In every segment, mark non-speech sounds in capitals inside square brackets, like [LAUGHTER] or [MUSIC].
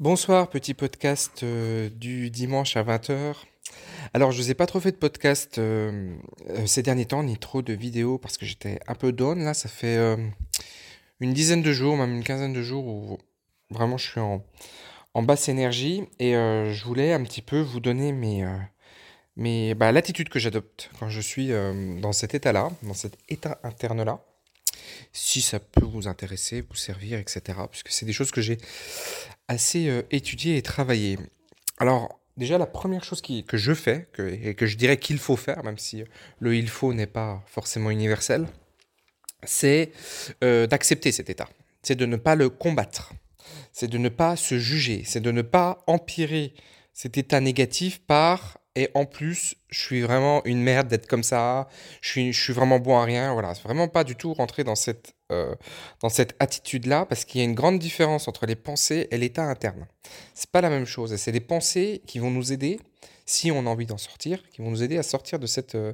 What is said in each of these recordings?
Bonsoir, petit podcast euh, du dimanche à 20h. Alors, je vous ai pas trop fait de podcast euh, euh, ces derniers temps, ni trop de vidéos, parce que j'étais un peu down. Là, ça fait une dizaine de jours, même une quinzaine de jours, où vraiment je suis en, basse énergie. Et je voulais un petit peu vous donner mes, mes, bah, l'attitude que j'adopte quand je suis dans cet état-là, dans cet état interne-là. Si ça peut vous intéresser, vous servir, etc. Puisque c'est des choses que j'ai assez euh, étudiées et travaillées. Alors, déjà, la première chose que je fais, que, et que je dirais qu'il faut faire, même si le il faut n'est pas forcément universel, c'est euh, d'accepter cet état. C'est de ne pas le combattre. C'est de ne pas se juger. C'est de ne pas empirer cet état négatif par et en plus, je suis vraiment une merde d'être comme ça. Je suis, je suis vraiment bon à rien. Voilà, c'est vraiment pas du tout rentrer dans cette, euh, cette attitude-là parce qu'il y a une grande différence entre les pensées et l'état interne. C'est pas la même chose. Et c'est les pensées qui vont nous aider, si on a envie d'en sortir, qui vont nous aider à sortir de, cette, euh,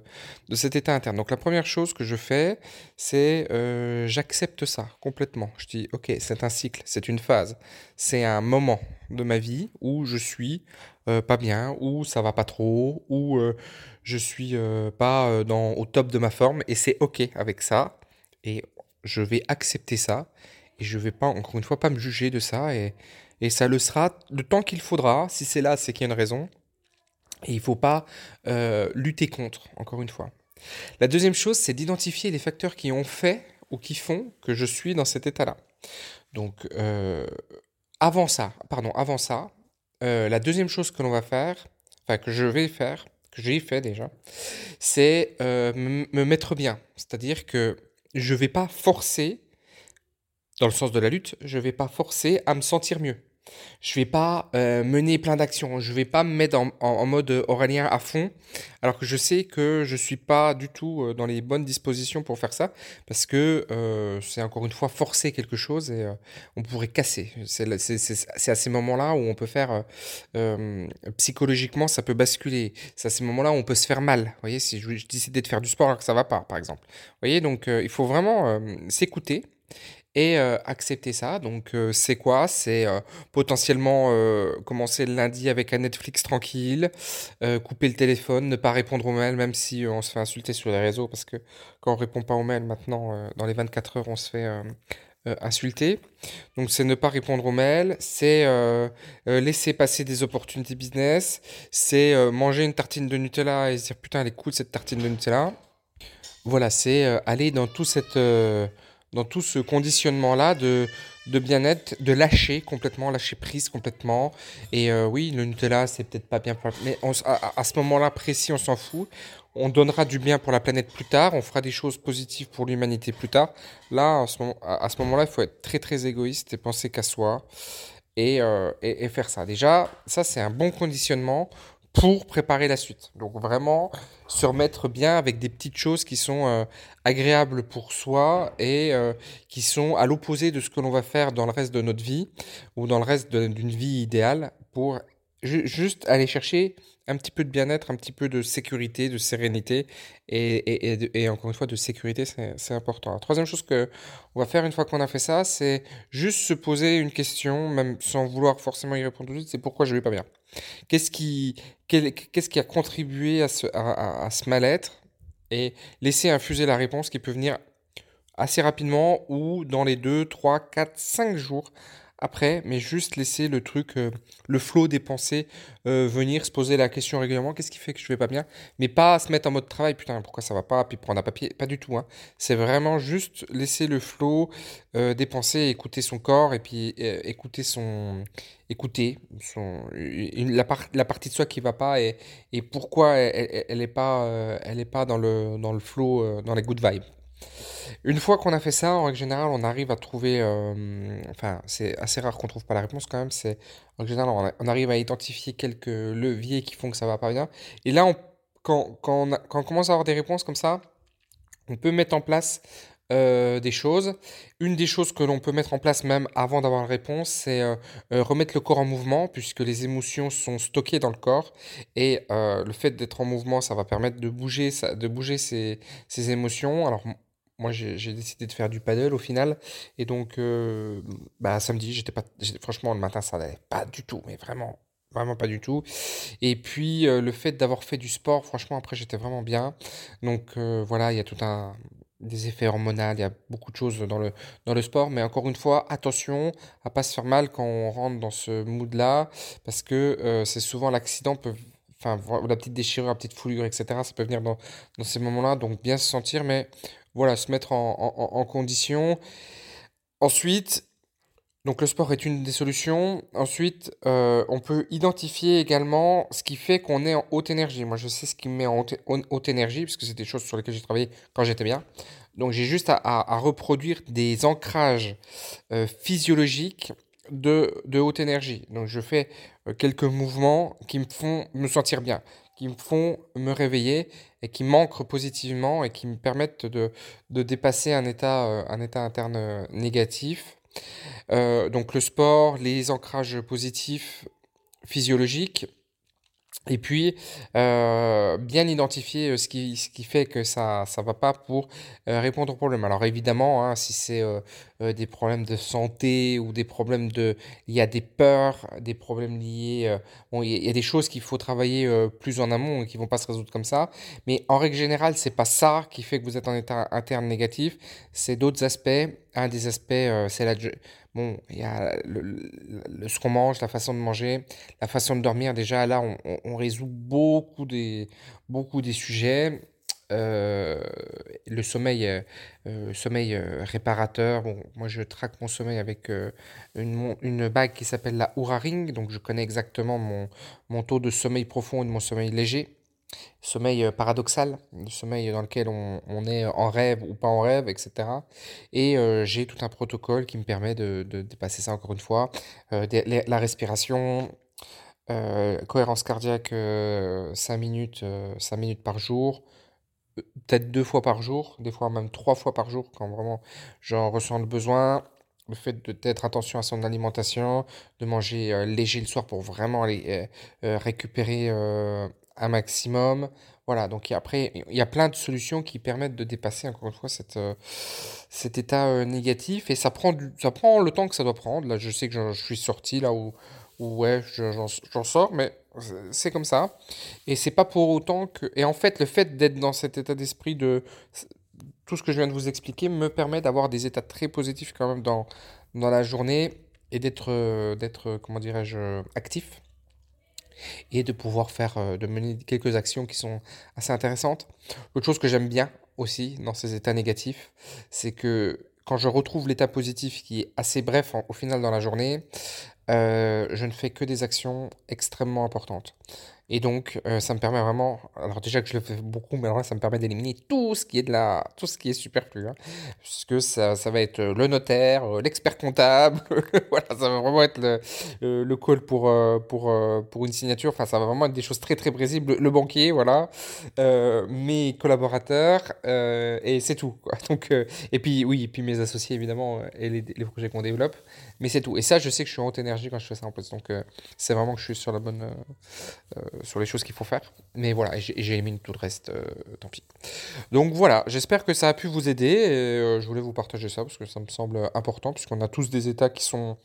de cet état interne. Donc la première chose que je fais, c'est euh, j'accepte ça complètement. Je dis, ok, c'est un cycle, c'est une phase, c'est un moment de ma vie où je suis euh, pas bien, où ça va pas trop, où euh, je suis pas dans, au top de ma forme, et c'est ok avec ça. Et je vais accepter ça, et je vais pas, encore une fois, pas me juger de ça, et, et ça le sera le temps qu'il faudra. Si c'est là, c'est qu'il y a une raison. Et il faut pas euh, lutter contre, encore une fois. La deuxième chose, c'est d'identifier les facteurs qui ont fait ou qui font que je suis dans cet état-là. Donc, euh, avant ça, pardon, avant ça, euh, la deuxième chose que l'on va faire, enfin que je vais faire, que j'ai fait déjà, c'est me mettre bien. C'est-à-dire que je vais pas forcer, dans le sens de la lutte, je vais pas forcer à me sentir mieux. Je vais pas euh, mener plein d'actions. Je vais pas me mettre en, en- mode Aurélien à fond, alors que je sais que je suis pas du tout euh, dans les bonnes dispositions pour faire ça, parce que euh, c'est encore une fois forcer quelque chose et euh, on pourrait casser. C'est à ces moments-là où on peut faire euh, euh, psychologiquement, ça peut basculer. C'est à ces moments-là où on peut se faire mal. Vous voyez, si je, je décide de faire du sport alors que ça va pas, par exemple. Vous voyez, donc euh, il faut vraiment euh, s'écouter et euh, accepter ça. Donc, euh, c'est quoi? C'est euh, potentiellement commencer le lundi avec un Netflix tranquille, couper le téléphone, ne pas répondre aux mails, même si on se fait insulter sur les réseaux, parce que quand on répond pas aux mails maintenant, dans les 24 heures, on se fait insulter. Donc, c'est ne pas répondre aux mails, c'est laisser passer des opportunités business, c'est manger une tartine de Nutella et se dire putain, elle est cool cette tartine de Nutella. Voilà, c'est aller dans tout cette, dans tout ce conditionnement-là de, de bien-être, de lâcher complètement, lâcher prise complètement. Et euh, oui, le Nutella, c'est peut-être pas bien pour Mais à, ce moment-là précis, on s'en fout. On donnera du bien pour la planète plus tard. On fera des choses positives pour l'humanité plus tard. Là, à, ce moment-là, il faut être très très égoïste et penser qu'à soi. Et, euh, et faire ça. Déjà, ça, c'est un bon conditionnement pour préparer la suite. Donc vraiment, se remettre bien avec des petites choses qui sont euh, agréables pour soi et euh, qui sont à l'opposé de ce que l'on va faire dans le reste de notre vie ou dans le reste d'une vie idéale pour juste aller chercher un petit peu de bien-être, un petit peu de sécurité, de sérénité et, de- encore une fois de sécurité, c'est important. La troisième chose que on va faire une fois qu'on a fait ça, c'est juste se poser une question, même sans vouloir forcément y répondre tout de suite, c'est pourquoi je vais pas bien? Qu'est-ce qui, a contribué à ce, à ce mal-être? Et laisser infuser la réponse qui peut venir assez rapidement ou dans les 2, 3, 4, 5 jours après, mais juste laisser le truc, euh, le flot des pensées euh, venir, se poser la question régulièrement, qu'est-ce qui fait que je vais pas bien, mais pas se mettre en mode travail, putain, pourquoi ça va pas, puis prendre un papier, pas du tout, hein. C'est vraiment juste laisser le flot euh, des pensées, écouter son corps et puis écouter son, écouter la, par- la partie de soi qui va pas et, pourquoi elle, elle, elle est pas, elle est pas dans le, dans le flow, dans les good vibes. Une fois qu'on a fait ça, en règle générale, on arrive à trouver, euh, enfin, c'est assez rare qu'on trouve pas la réponse quand même. C'est en général, on, arrive à identifier quelques leviers qui font que ça va pas bien. Et là, quand, quand, on quand on commence à avoir des réponses comme ça, on peut mettre en place euh, des choses. Une des choses que l'on peut mettre en place même avant d'avoir la réponse, c'est euh, remettre le corps en mouvement, puisque les émotions sont stockées dans le corps. Et le fait d'être en mouvement, ça va permettre de bouger, de bouger ces, ces émotions. Alors, moi, j'ai décidé de faire du paddle au final. Et donc, bah, samedi, j'étais pas. Franchement, le matin, ça n'allait pas du tout, mais vraiment. Vraiment pas du tout. Et puis, le fait d'avoir fait du sport, franchement, après, j'étais vraiment bien. Donc, voilà, il y a tout un, des effets hormonaux, il y a beaucoup de choses dans le, dans le sport, mais encore une fois, attention à pas se faire mal quand on rentre dans ce mood-là, parce que euh, c'est souvent l'accident enfin, la petite déchirure, la petite foulure, etc., ça peut venir dans, dans ces moments-là, donc bien se sentir, mais voilà, se mettre en, condition. Ensuite, donc le sport est une des solutions. Ensuite, euh, on peut identifier également ce qui fait qu'on est en haute énergie. Moi, je sais ce qui me met en haute, énergie, parce que c'est des choses sur lesquelles j'ai travaillé quand j'étais bien. Donc j'ai juste à, reproduire des ancrages euh, physiologiques de, de, haute énergie. Donc je fais euh, quelques mouvements qui me font me sentir bien, qui me font me réveiller et qui m'ancrent positivement et qui me permettent de, de dépasser un état, un état interne négatif. Euh, donc le sport, les ancrages positifs physiologiques, et puis, euh, bien identifier euh, ce qui, ce qui fait que ça ne va pas pour répondre aux problèmes. Alors évidemment, hein, si c'est des problèmes de santé ou des problèmes de... Il y a des peurs, des problèmes liés... il y, a des choses qu'il faut travailler plus en amont et qui vont pas se résoudre comme ça. Mais en règle générale, c'est pas ça qui fait que vous êtes en état interne négatif. C'est d'autres aspects. Un des aspects, c'est la Bon, il y a le, ce qu'on mange, la façon de manger, la façon de dormir. Déjà, là, on, résout beaucoup des, beaucoup des sujets. Euh, le sommeil, euh, sommeil euh, réparateur. Bon, moi, je traque mon sommeil avec une, une, bague qui s'appelle la Oura Ring. Donc, je connais exactement mon, mon taux de sommeil profond et de mon sommeil léger sommeil euh, paradoxal, le sommeil dans lequel on, est en rêve ou pas en rêve, etc. Et euh, j'ai tout un protocole qui me permet de, dépasser ça encore une fois. Euh, la respiration, cohérence cardiaque 5 minutes, 5 minutes par jour, peut-être deux fois par jour, des fois même trois fois par jour quand vraiment j'en ressens le besoin. Le fait d'être attention à son alimentation, de manger léger le soir pour vraiment aller récupérer un maximum. Voilà, donc après, il y a plein de solutions qui permettent de dépasser, encore une fois, euh, cet état euh, négatif. Et ça prend, ça prend le temps que ça doit prendre. Là, je sais que je, suis sorti là où, où ouais, j'en sors, mais c'est comme ça. Et c'est pas pour autant que. Et en fait, le fait d'être dans cet état d'esprit de. Tout ce que je viens de vous expliquer me permet d'avoir des états très positifs quand même dans, dans la journée et d'être, euh, d'être comment dirais-je, actif et de pouvoir faire, euh, de mener quelques actions qui sont assez intéressantes. L'autre chose que j'aime bien aussi dans ces états négatifs, c'est que quand je retrouve l'état positif qui est assez bref au final dans la journée, euh, je ne fais que des actions extrêmement importantes. Et donc, euh, ça me permet vraiment, alors déjà que je le fais beaucoup, mais alors là, ça me permet d'éliminer tout ce qui est de la, tout ce qui est superflu, hein, puisque ça, ça va être euh, le notaire, euh, l'expert comptable, [LAUGHS] voilà, ça va vraiment être le, le call pour, pour, pour une signature, enfin, ça va vraiment être des choses très très précises, le, banquier, voilà, mes collaborateurs, et c'est tout. [LAUGHS] Donc, et puis, oui, et puis mes associés, évidemment, et les, les projets qu'on développe, mais c'est tout. Et ça, je sais que je suis en haute énergie quand je fais ça en plus, donc c'est vraiment que je suis sur la bonne sur les choses qu'il faut faire. Mais voilà, j'ai éliminé tout le reste, euh, tant pis. Donc voilà, j'espère que ça a pu vous aider. Et, euh, je voulais vous partager ça parce que ça me semble important, puisqu'on a tous des états qui sont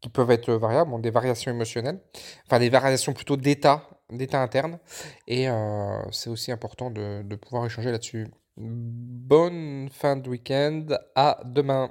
qui peuvent être variables, des variations émotionnelles, enfin des variations plutôt d'état, d'état interne. Et euh, c'est aussi important de, de pouvoir échanger là-dessus. Bonne fin de week-end, à demain.